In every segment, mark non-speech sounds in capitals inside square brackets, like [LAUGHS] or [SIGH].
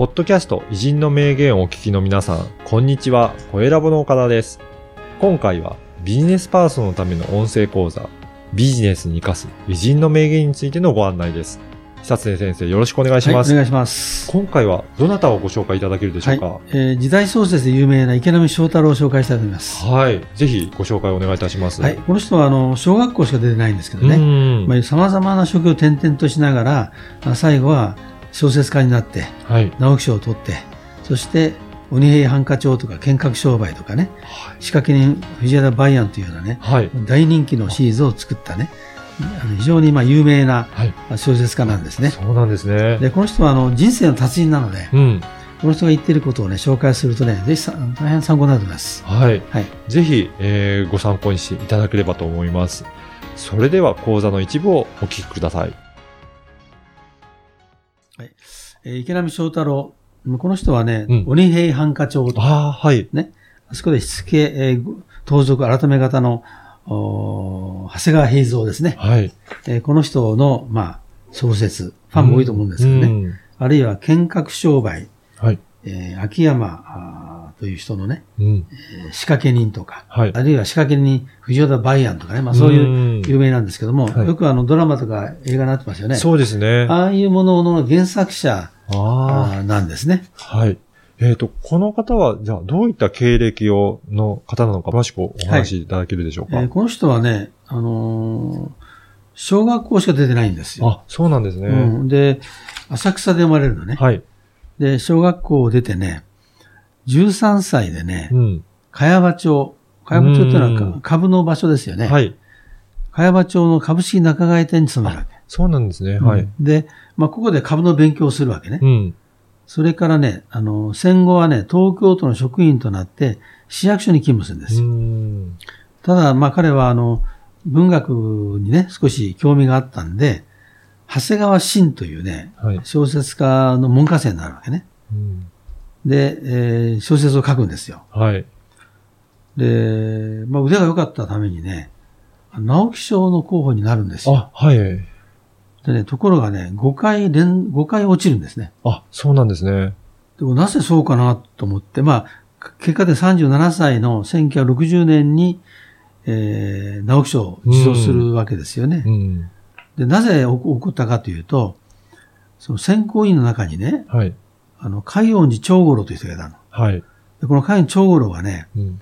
ポッドキャスト偉人の名言をお聞きの皆さん、こんにちは、声ラボの岡田です。今回はビジネスパーソンのための音声講座、ビジネスに活かす偉人の名言についてのご案内です。久常先生、よろしくお願いします。はい、お願いします。今回はどなたをご紹介いただけるでしょうか、はい、えー時代創設で有名な池波正太郎を紹介したいと思います。はい。ぜひご紹介お願いいたします。はい、この人はあの小学校しか出てないんですけどね、ねまあ、様々な職業を転々としながら、あ最後は小説家になって、はい。直木賞を取って、そして鬼平犯科帳とか剣客商売とかね、仕掛け人藤枝バイアンというようなね、はい。大人気のシリーズを作ったね、あの非常にまあ有名なはい。小説家なんですね。そうなんですね。で、この人はあの人生の達人なので、うん。この人が言っていることをね、紹介するとね、ぜひさ大変参考になると思います。はい。はい。ぜひ、えーご参考にしていただければと思います。それでは講座の一部をお聞きください。えー池波正太郎。この人はね、うん鬼平犯科帳とか、ああ、はい。ね、あそこでしつけ、えー盗賊改め方の、おー長谷川平蔵ですね。はい。えーこの人の、まあ、小説、ファンも多いと思うんですけどね。うんあるいは、剣客商売、はい。えー秋山という人のね、うん。えー仕掛け人とか、はい。あるいは仕掛け人藤田バイアンとかね、まあそういう有名なんですけども、はいよくあのドラマとか映画になってますよね。そうですね。あああいうものの原作者なんですね。ー。はい。えっ、と、この方は、じゃあ、どういった経歴を、の方なのか、詳しくお話しいただけるでしょうか？えーこの人はね、あのー小学校しか出てないんですよ。あ、そうなんですね。うん、で、浅草で生まれるのね。はい。で、小学校を出てね、13歳でねう、ん。茅場町、茅場町っていうのは株の場所ですよね。はい。茅場町の株式仲買店に勤めるわけ。そうなんですね。はい。うんで、まあ、ここで株の勉強をするわけね。うん。それからね、あの、戦後はね、東京都の職員となって、市役所に勤務するんですよ。うん。ただ、まあ彼はあの、文学にね、少し興味があったんで、長谷川慎というね、はい。小説家の門下生になるわけね。うんで、えー小説を書くんですよ。はい。で、まあ腕が良かったためにね、直木賞の候補になるんですよ。あ、はい。でね、ところがね、5回連、5回落ちるんですね。あ、そうなんですね。でもなぜそうかなと思って、まあ、結果で37歳の1960年に、えー、直木賞を受賞するわけですよね。うん。で、なぜ起こ起こったかというと、その選考委員の中にね、はい。あの、海音寺長五郎という人がいたの。はい。で、この海音長五郎はね、うん。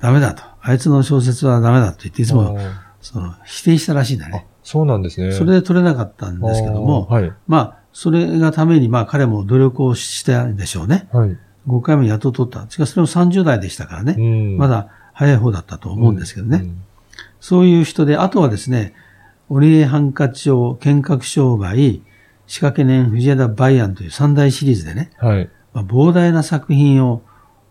ダメだと。あいつの小説はダメだと言って、いつも、その、否定したらしいんだあね。、そうなんですね。それで取れなかったんですけども、はい。まあ、それがために、まあ、彼も努力をしたんでしょうね。はい。5回目やっと取った。しかし、それも30代でしたからね。うんまだ早い方だったと思うんですけどね。うんそういう人で、あとはですね、鬼平犯科帳、剣客商売、仕掛け人藤枝バイアンという三大シリーズでね、はい。まあ、膨大な作品を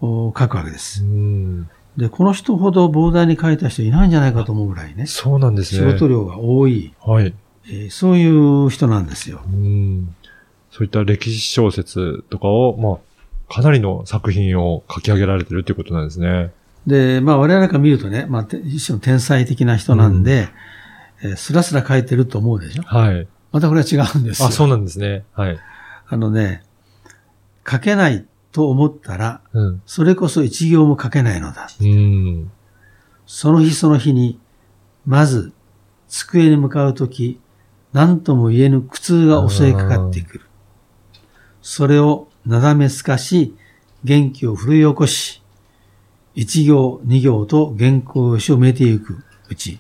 お書くわけでうす。ん。で、この人ほど膨大に書いた人いないんじゃないかと思うぐらいね、そうなんです仕ね。事量が多い、はい。えーそういう人なんですよ。うん。そういった歴史小説とかを、まあ、かなりの作品を書き上げられてるっていうことなんですね。で、まあ我々から見るとね、まあて一種の天才的な人なんで、えースラスラ書いてると思うでしょはい。またこれは違うんですよ。あ、そうなんですね。はい。あのね、書けないと思ったら、うん。それこそ一行も書けないのだ。うん。その日その日に、まず、机に向かうとき、何とも言えぬ苦痛が襲いかかってくる。それをなだめすかし、元気を奮い起こし、一行二行と原稿用紙を埋めていくうち、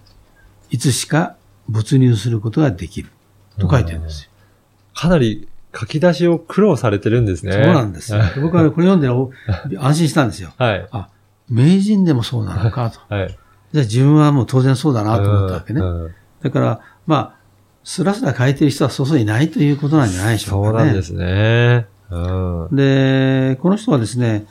いつしか没入することができる。と書いてるんですよ。かなり書き出しを苦労されてるんですね。そうなんですよ。僕はこれ読んでお [LAUGHS] 安心したんですよ。はい。あ、名人でもそうなのかと。はい。じゃあ自分はもう当然そうだなと思ったわけね。だから、まあ、スラスラ書いてる人はそうそういないということなんじゃないでしょかね。そううなんですね。うん。で、この人はですね、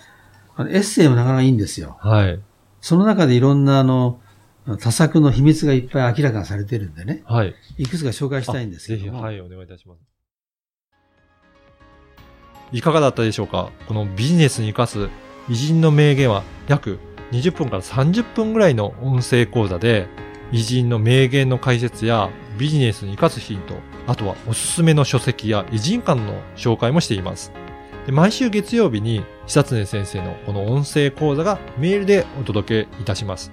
エッセイもなかなかいいんですよ。はい。その中でいろんなあの、多作の秘密がいっぱい明らかにされてるんでね、はい。いくつか紹介したいんですけぜひ。はい、お願いいたします。いかがだったでしょうか？このビジネスに生かす偉人の名言は約20分から30分ぐらいの音声講座で偉人の名言の解説やビジネスに生かすヒント、あとはおすすめの書籍や偉人館の紹介もしています。で毎週月曜日に久常先生のこの音声講座がメールでお届けいたします。